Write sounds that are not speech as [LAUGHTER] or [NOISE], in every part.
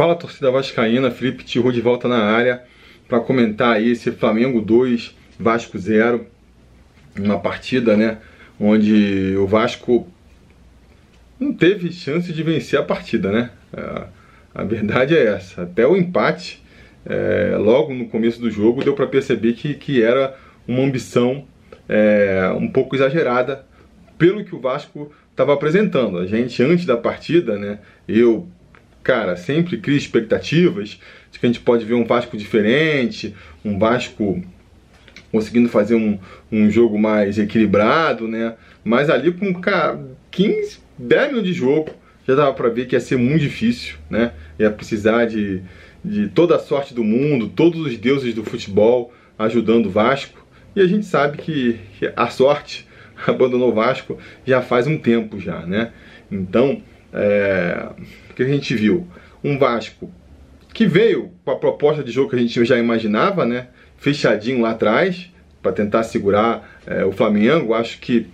Fala torcida vascaína, Felipe Tiru de volta na área para comentar aí esse Flamengo 2, Vasco 0. Uma partida, né, onde o Vasco não teve chance de vencer a partida, né? A, a verdade é essa. Até o empate, é, logo no começo do jogo, deu para perceber que, que era uma ambição é, um pouco exagerada pelo que o Vasco estava apresentando. A gente, antes da partida, né, eu, cara, sempre cria expectativas de que a gente pode ver um Vasco diferente, um Vasco conseguindo fazer um, um jogo mais equilibrado, né? Mas ali com cara, 15, 10 minutos de jogo, já dava para ver que ia ser muito difícil, né? Ia precisar de, de toda a sorte do mundo, todos os deuses do futebol ajudando o Vasco. E a gente sabe que, a sorte [LAUGHS] abandonou o Vasco já faz um tempo já, né? Então, é, que a gente viu? Um Vasco que veio com a proposta de jogo que a gente já imaginava, né? Fechadinho lá atrás, para tentar segurar é, o Flamengo. Acho que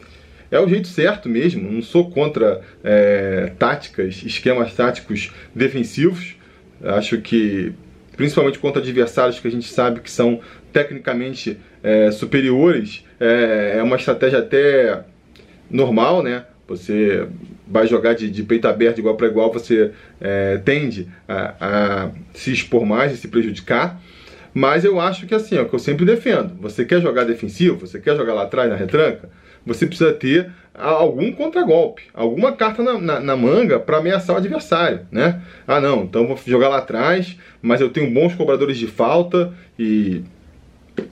é o jeito certo mesmo. Não sou contra é, táticas, esquemas táticos defensivos. Acho que, principalmente contra adversários que a gente sabe que são tecnicamente é, superiores, é, é uma estratégia até normal, né? Você vai jogar de, de peito aberto, igual para igual, você é, tende a, a, se expor mais e se prejudicar. Mas eu acho que assim, é o que eu sempre defendo. Você quer jogar defensivo, você quer jogar lá atrás na retranca, você precisa ter algum contragolpe, alguma carta na, na, na manga para ameaçar o adversário, né? Ah, não, então vou jogar lá atrás, mas eu tenho bons cobradores de falta e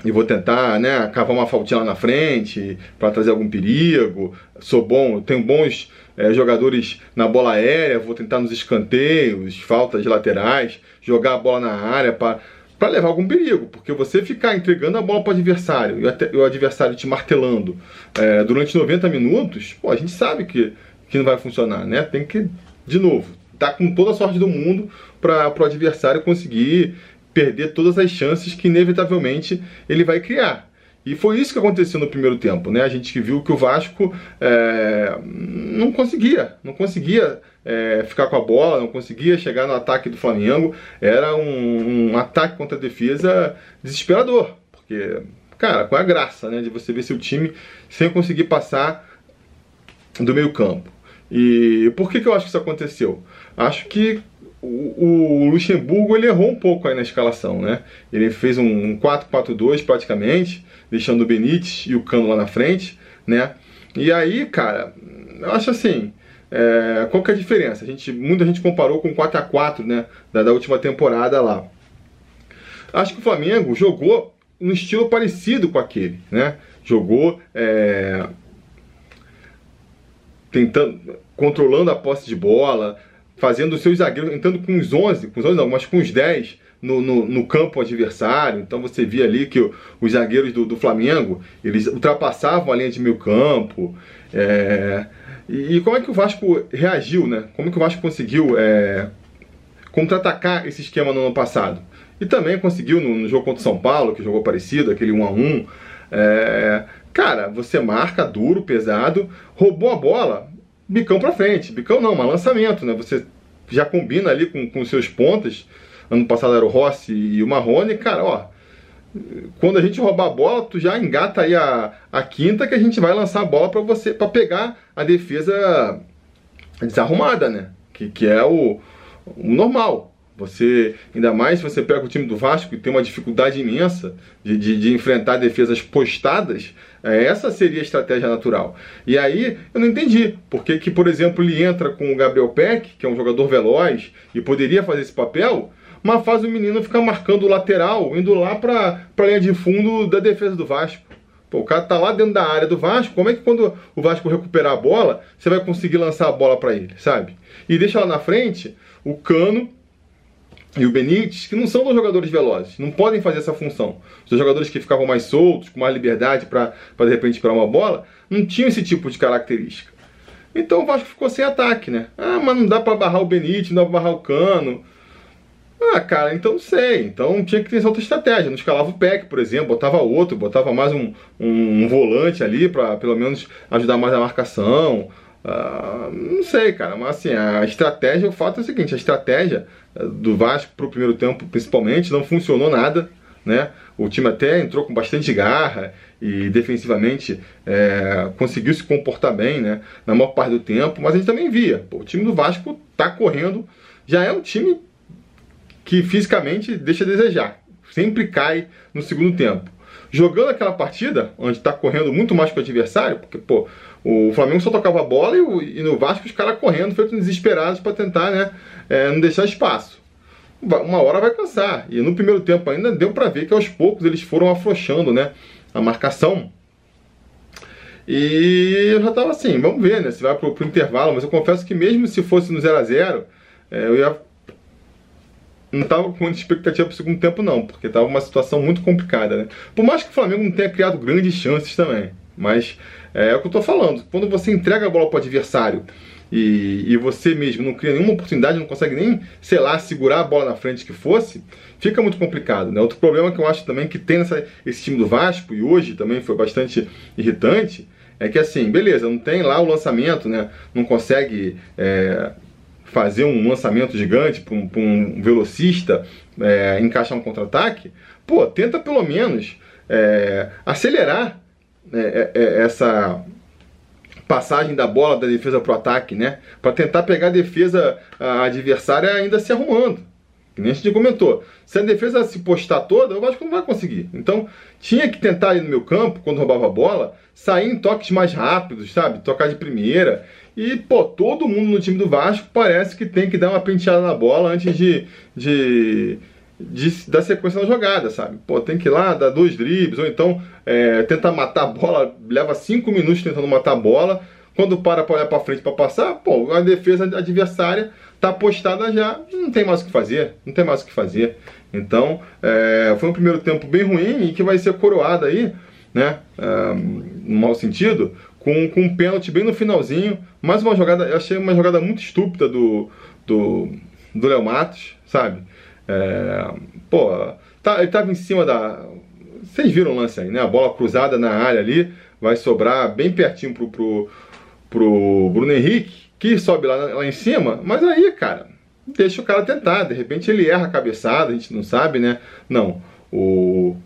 e vou tentar, né, cavar uma faltinha lá na frente para trazer algum perigo. Sou bom, tenho bons é, jogadores na bola aérea, vou tentar nos escanteios, faltas laterais, jogar a bola na área para para levar algum perigo, porque você ficar entregando a bola para o adversário e o adversário te martelando é, durante 90 minutos, pô, a gente sabe que, que não vai funcionar, né? Tem que, de novo, tá com toda a sorte do mundo para o adversário conseguir perder todas as chances que inevitavelmente ele vai criar. E foi isso que aconteceu no primeiro tempo, né? A gente viu que o Vasco é, não conseguia, não conseguia é, ficar com a bola, não conseguia chegar no ataque do Flamengo. Era um, um ataque contra a defesa desesperador, porque, cara, com a graça, né, de você ver seu time sem conseguir passar do meio campo. E por que, que eu acho que isso aconteceu? Acho que o, Luxemburgo ele errou um pouco aí na escalação, né? Ele fez um 4-4-2 praticamente, deixando o Benítez e o Cano lá na frente, né? E aí, cara, eu acho assim, é, qual que é a diferença? A gente, muita gente comparou com o 4x4, né? Da, da última temporada lá. Acho que o Flamengo jogou um estilo parecido com aquele, né? Jogou é, tentando, controlando a posse de bola, fazendo os seus zagueiros, entrando com os 11, com os 11 não, mas com os 10 no, no, no campo adversário. Então você via ali que os zagueiros do, do, Flamengo, eles ultrapassavam a linha de meio campo. É, e, e, como é que o Vasco reagiu, né? Como é que o Vasco conseguiu é, contra-atacar esse esquema no ano passado? E também conseguiu no, no, jogo contra o São Paulo, que jogou parecido, aquele 1 a 1 é, Cara, você marca duro, pesado, roubou a bola, bicão para frente. Bicão não, mas lançamento, né? Você já combina ali com, com seus pontas. Ano passado era o Rossi e o Marrone, cara, ó. Quando a gente roubar a bola, tu já engata aí a, a quinta que a gente vai lançar a bola para você, para pegar a defesa desarrumada, né? Que, que é o, o normal. Você, ainda mais se você pega o time do Vasco e tem uma dificuldade imensa de, de, de enfrentar defesas postadas, é, essa seria a estratégia natural. E aí eu não entendi porque que, por exemplo, ele entra com o Gabriel Peck, que é um jogador veloz e poderia fazer esse papel, mas faz o menino ficar marcando o lateral, indo lá para a linha de fundo da defesa do Vasco. Pô, o cara tá lá dentro da área do Vasco, como é que quando o Vasco recuperar a bola, você vai conseguir lançar a bola para ele, sabe? E deixa lá na frente o Cano e o Benítez, que não são dois jogadores velozes, não podem fazer essa função. Os jogadores que ficavam mais soltos, com mais liberdade para de repente esperar uma bola, não tinham esse tipo de característica. Então o Vasco ficou sem ataque, né? Ah, mas não dá para barrar o Benítez, não dá para barrar o Cano. Ah, cara, então não sei. Então tinha que ter outra estratégia. Não escalava o PEC, por exemplo, botava outro, botava mais um, um, um volante ali para pelo menos ajudar mais a marcação. Uh, não sei, cara, mas assim, a estratégia, o fato é o seguinte, a estratégia eh, do Vasco pro primeiro tempo, principalmente, não funcionou nada, né? O time até entrou com bastante garra e defensivamente é, conseguiu se comportar bem, né? Na maior parte do tempo, mas a gente também via, pô, o time do Vasco tá correndo, já é um time que fisicamente deixa a desejar, sempre cai no segundo tempo. Jogando aquela partida, onde está correndo muito mais que o adversário, porque, pô, o Flamengo só tocava a bola e, o, e no Vasco os caras correndo, feitos desesperados para tentar, né, é, não deixar espaço. Uma hora vai cansar. E no primeiro tempo ainda deu para ver que aos poucos eles foram afrouxando, né, a marcação. E eu já tava assim, vamos ver, né, se vai pro, pro intervalo, mas eu confesso que mesmo se fosse no 0 a 0 é, eu ia não estava com muita expectativa para o segundo tempo, não, porque estava uma situação muito complicada, né? Por mais que o Flamengo não tenha criado grandes chances também, mas é, é o que eu estou falando. Quando você entrega a bola para o adversário e, e, você mesmo não cria nenhuma oportunidade, não consegue nem, sei lá, segurar a bola na frente que fosse, fica muito complicado, né? Outro problema que eu acho também que tem nessa, esse time do Vasco, e hoje também foi bastante irritante, é que assim, beleza, não tem lá o lançamento, né? Não consegue é, fazer um lançamento gigante para um, um, velocista é, encaixar um contra-ataque, pô, tenta pelo menos é, acelerar é, é, é essa passagem da bola da defesa para o ataque, né? Para tentar pegar a defesa a adversária ainda se arrumando. Que nem a gente comentou. Se a defesa se postar toda, eu acho que não vai conseguir. Então, tinha que tentar ali no meu campo, quando roubava a bola, sair em toques mais rápidos, sabe? Tocar de primeira. E, pô, todo mundo no time do Vasco parece que tem que dar uma penteada na bola antes de, de, de dar sequência na jogada, sabe? Pô, tem que ir lá, dar dois dribles, ou então é, tentar matar a bola, leva cinco minutos tentando matar a bola. Quando para para olhar para frente para passar, pô, a defesa adversária tá postada já, não tem mais o que fazer, não tem mais o que fazer. Então, é, foi um primeiro tempo bem ruim e que vai ser coroado aí, né, é, no mau sentido, com, com um pênalti bem no finalzinho. Mais uma jogada, eu achei uma jogada muito estúpida do do, do Léo Matos, sabe? É, pô, tá, ele tava em cima da. Vocês viram o lance aí, né? A bola cruzada na área ali, vai sobrar bem pertinho pro, pro, pro Bruno Henrique, que sobe lá, lá em cima, mas aí, cara, deixa o cara tentar. De repente ele erra a cabeçada, a gente não sabe, né? Não. O,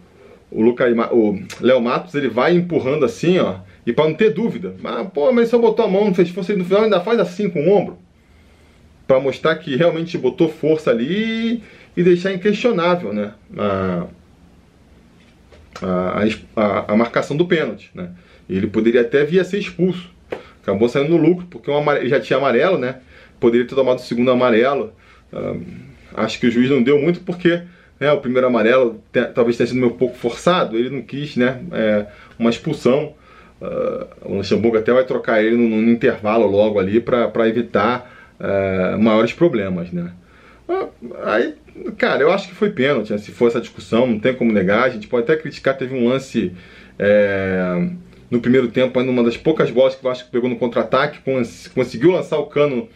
o, o Léo Matos ele vai empurrando assim, ó e para não ter dúvida, mas pô, mas só botou a mão, fez força no final, ainda faz assim com o ombro. Para mostrar que realmente botou força ali e deixar inquestionável né, a, a, a, a marcação do pênalti. Né. Ele poderia até vir a ser expulso. Acabou saindo no lucro, porque ele já tinha amarelo, né? Poderia ter tomado o segundo amarelo. Uh, acho que o juiz não deu muito porque né, o primeiro amarelo talvez tenha sido um pouco forçado. Ele não quis né, é, uma expulsão. Uh, o Luxemburgo até vai trocar ele no, intervalo logo ali para evitar uh, maiores problemas, né? Uh, aí, cara, eu acho que foi pênalti, né? se for essa discussão, não tem como negar. A gente pode até criticar, teve um lance é, no primeiro tempo, uma das poucas bolas que o Vasco pegou no contra-ataque, cons conseguiu lançar o cano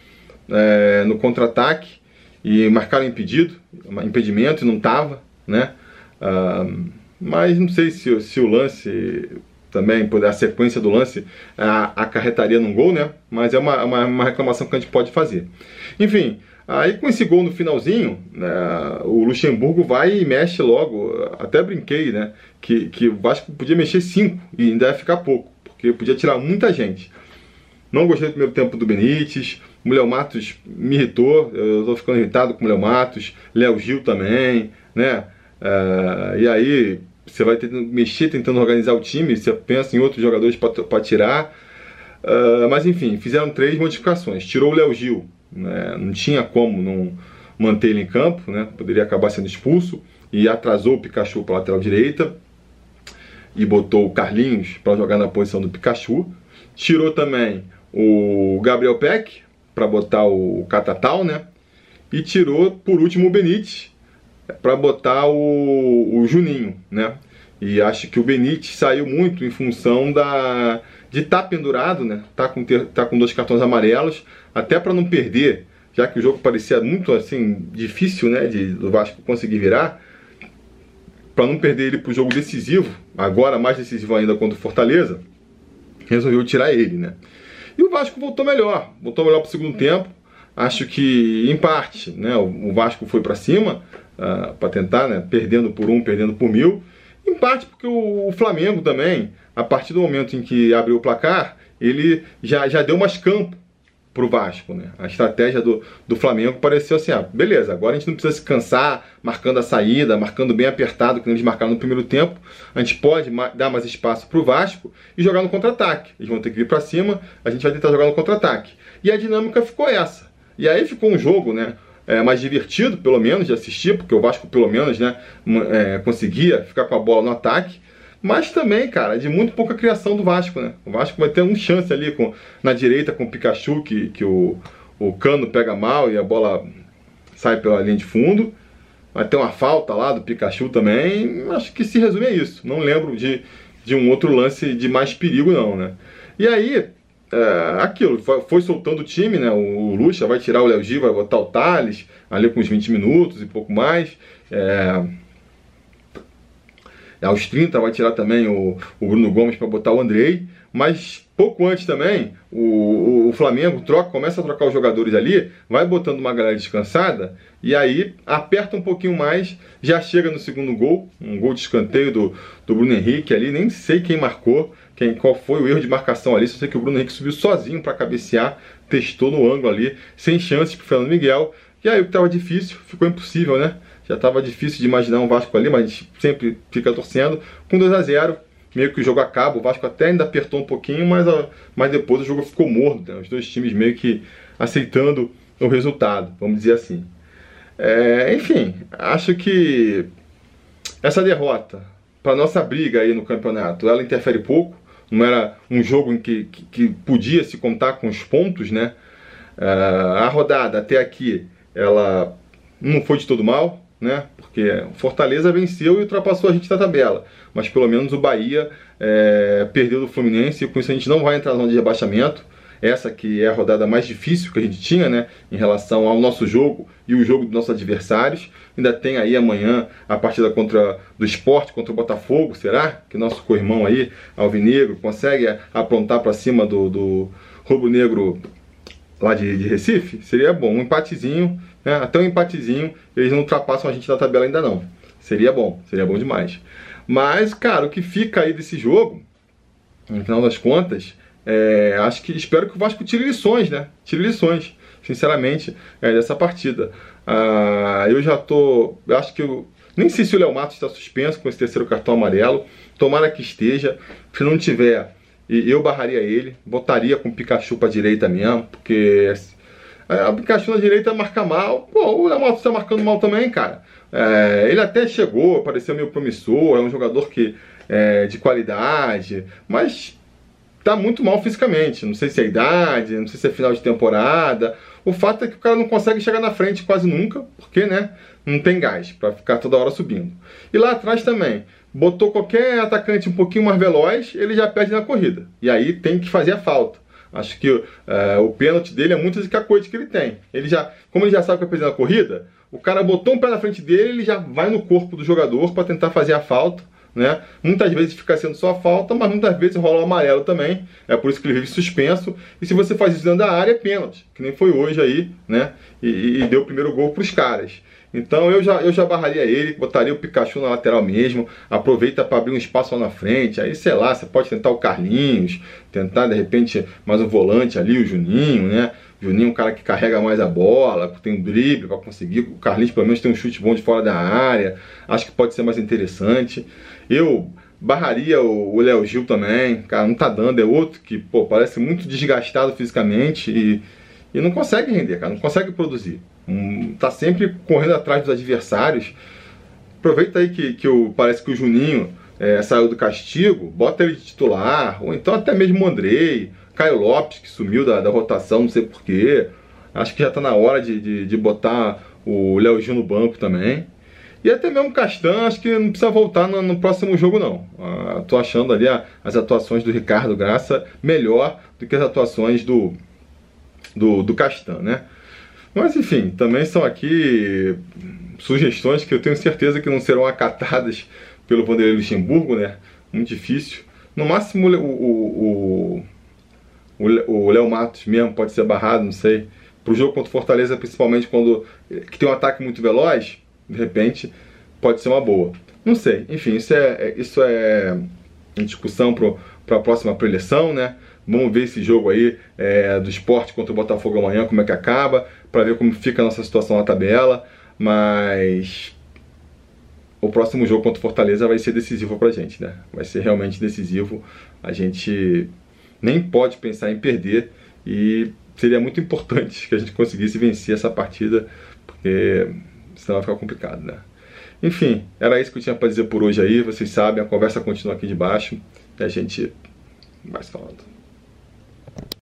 é, no contra-ataque e marcaram impedido, impedimento e não tava, né? mas não sei se, se o lance também, a sequência do lance acarretaria num gol, né? Mas é uma, uma, uma, reclamação que a gente pode fazer. Enfim, aí com esse gol no finalzinho, né, o Luxemburgo vai e mexe logo. Até brinquei, né? Que, que o Vasco podia mexer cinco e ainda ia ficar pouco, porque podia tirar muita gente. Não gostei do primeiro tempo do Benítez. O Léo Matos me irritou, eu tô ficando irritado com o Léo Matos, Léo Gil também, né? Uh, e aí, você vai tentando mexer, tentando organizar o time, você pensa em outros jogadores para tirar. Uh, mas enfim, fizeram três modificações. Tirou o Léo Gil, né? não tinha como não manter ele em campo, né? poderia acabar sendo expulso. E atrasou o Pikachu para a lateral direita. E botou o Carlinhos para jogar na posição do Pikachu. Tirou também o Gabriel Peck para botar o Catatal, né? E tirou, por último, o Benítez para botar o, o Juninho, né? E acho que o Benítez saiu muito em função da de estar tá pendurado, né? Tá com ter, tá com dois cartões amarelos, até para não perder, já que o jogo parecia muito assim difícil, né, de do Vasco conseguir virar, para não perder ele para o jogo decisivo, agora mais decisivo ainda contra o Fortaleza, resolveu tirar ele, né? E o Vasco voltou melhor, voltou melhor para o segundo tempo. Acho que, em parte, né, o Vasco foi para cima uh, ah, para tentar, né, perdendo por um, perdendo por mil. Em parte porque o, o Flamengo também, a partir do momento em que abriu o placar, ele já, já deu mais campo pro Vasco, né? A estratégia do, do Flamengo pareceu assim, ah, beleza, agora a gente não precisa se cansar marcando a saída, marcando bem apertado, que eles marcaram no primeiro tempo. A gente pode dar mais espaço pro Vasco e jogar no contra-ataque. Eles vão ter que vir para cima, a gente vai tentar jogar no contra-ataque. E a dinâmica ficou essa. E aí ficou um jogo, né? É, mais divertido, pelo menos, de assistir, porque o Vasco, pelo menos, né, é, conseguia ficar com a bola no ataque. Mas também, cara, de muito pouca criação do Vasco, né? O Vasco vai ter um chance ali com, na direita com o Pikachu, que, que o, o cano pega mal e a bola sai pela linha de fundo. Vai ter uma falta lá do Pikachu também. Acho que se resume a isso. Não lembro de, de um outro lance de mais perigo, não, né? E aí, é, aquilo, foi, soltando o time, né? O, o Lucha vai tirar o Léo Gil, vai botar o Thales ali com uns 20 minutos e pouco mais. É, aos 30 vai tirar também o, o Bruno Gomes para botar o Andrei, mas pouco antes também o, o, o, Flamengo troca, começa a trocar os jogadores ali, vai botando uma galera descansada e aí aperta um pouquinho mais, já chega no segundo gol, um gol de escanteio do, do Bruno Henrique ali, nem sei quem marcou, quem, qual foi o erro de marcação ali, só sei que o Bruno Henrique subiu sozinho para cabecear, testou no ângulo ali, sem chances para Fernando Miguel, e aí o que estava difícil, ficou impossível, né? Já estava difícil de imaginar um Vasco ali, mas a sempre fica torcendo. Com 2 a 0 meio que o jogo acaba. O Vasco até ainda apertou um pouquinho, mas, mas depois o jogo ficou morto. Né? Os dois times meio que aceitando o resultado, vamos dizer assim. É, enfim, acho que essa derrota, para nossa briga aí no campeonato, ela interfere pouco. Não era um jogo em que, que, que podia se contar com os pontos, né? É, a rodada até aqui, ela não foi de todo mal né? Porque o Fortaleza venceu e ultrapassou a gente na tabela. Mas pelo menos o Bahia é, perdeu do Fluminense e com isso a gente não vai entrar na zona de rebaixamento. Essa que é a rodada mais difícil que a gente tinha, né? Em relação ao nosso jogo e o jogo dos nossos adversários. Ainda tem aí amanhã a partida contra do esporte contra o Botafogo. Será que nosso co-irmão aí, Alvinegro, consegue aprontar para cima do, do Rubro Negro lá de, de Recife? Seria bom. Um empatezinho né? Até um empatezinho, eles não ultrapassam a gente na tabela ainda não. Seria bom, seria bom demais. Mas, cara, o que fica aí desse jogo, no final das contas, é, acho que espero que o Vasco tire lições, né? Tire lições, sinceramente, é, dessa partida. Ah, eu já tô. Acho que eu. Nem sei se o Léo Matos está suspenso com esse terceiro cartão amarelo. Tomara que esteja. Se não tiver, eu barraria ele. Botaria com o Pikachu para direita mesmo, porque é, o Pikachu na direita marca mal. Pô, o Yamato está marcando mal também, cara. É, ele até chegou, pareceu meio promissor, é um jogador que é, de qualidade, mas tá muito mal fisicamente. Não sei se é idade, não sei se é final de temporada. O fato é que o cara não consegue chegar na frente quase nunca, porque, né, não tem gás para ficar toda hora subindo. E lá atrás também, botou qualquer atacante um pouquinho mais veloz, ele já perde na corrida. E aí tem que fazer a falta. Acho que uh, o pênalti dele é muito a coisa que ele tem. Ele já, como ele já sabe que vai perder na corrida, o cara botou um pé na frente dele, ele já vai no corpo do jogador para tentar fazer a falta. Né? Muitas vezes fica sendo só falta, mas muitas vezes rola o amarelo também. É por isso que ele vive suspenso. E se você faz isso dentro da área, é pênalti, que nem foi hoje aí, né? E, e deu o primeiro gol para os caras. Então eu já, eu já barraria ele, botaria o Pikachu na lateral mesmo, aproveita para abrir um espaço lá na frente. Aí, sei lá, você pode tentar o Carlinhos, tentar de repente mais um volante ali, o Juninho, né? Juninho é um cara que carrega mais a bola, tem um drible para conseguir. O Carlinhos pelo menos tem um chute bom de fora da área. Acho que pode ser mais interessante. Eu barraria o Léo Gil também, cara, não tá dando, é outro que, pô, parece muito desgastado fisicamente e, e não consegue render, cara, não consegue produzir um, tá sempre correndo atrás dos adversários. Aproveita aí que, que parece que o Juninho é, saiu do castigo, bota ele de titular, ou então até mesmo o Andrei, Caio Lopes, que sumiu da, da rotação, não sei porquê. Acho que já está na hora de, de, de botar o Léo Gil no banco também. E até mesmo Castan, acho que não precisa voltar no, no próximo jogo, não. Ah, tô achando ali a, as atuações do Ricardo Graça melhor do que as atuações do, do, do Castan, né? Mas enfim, também são aqui sugestões que eu tenho certeza que não serão acatadas pelo Vanderlei Luxemburgo, né? Muito difícil. No máximo o, o, o Léo Matos mesmo pode ser barrado, não sei. Pro jogo contra o Fortaleza, principalmente quando que tem um ataque muito veloz, de repente pode ser uma boa. Não sei, enfim, isso é, é isso é discussão para a próxima preleção, né? Vamos ver esse jogo aí é, do esporte contra o Botafogo amanhã, como é que acaba, para ver como fica a nossa situação na tabela. Mas o próximo jogo contra o Fortaleza vai ser decisivo pra gente, né? Vai ser realmente decisivo. A gente nem pode pensar em perder e seria muito importante que a gente conseguisse vencer essa partida, porque senão vai ficar complicado, né? Enfim, era isso que eu tinha para dizer por hoje aí. Vocês sabem, a conversa continua aqui de baixo e a gente vai se falando.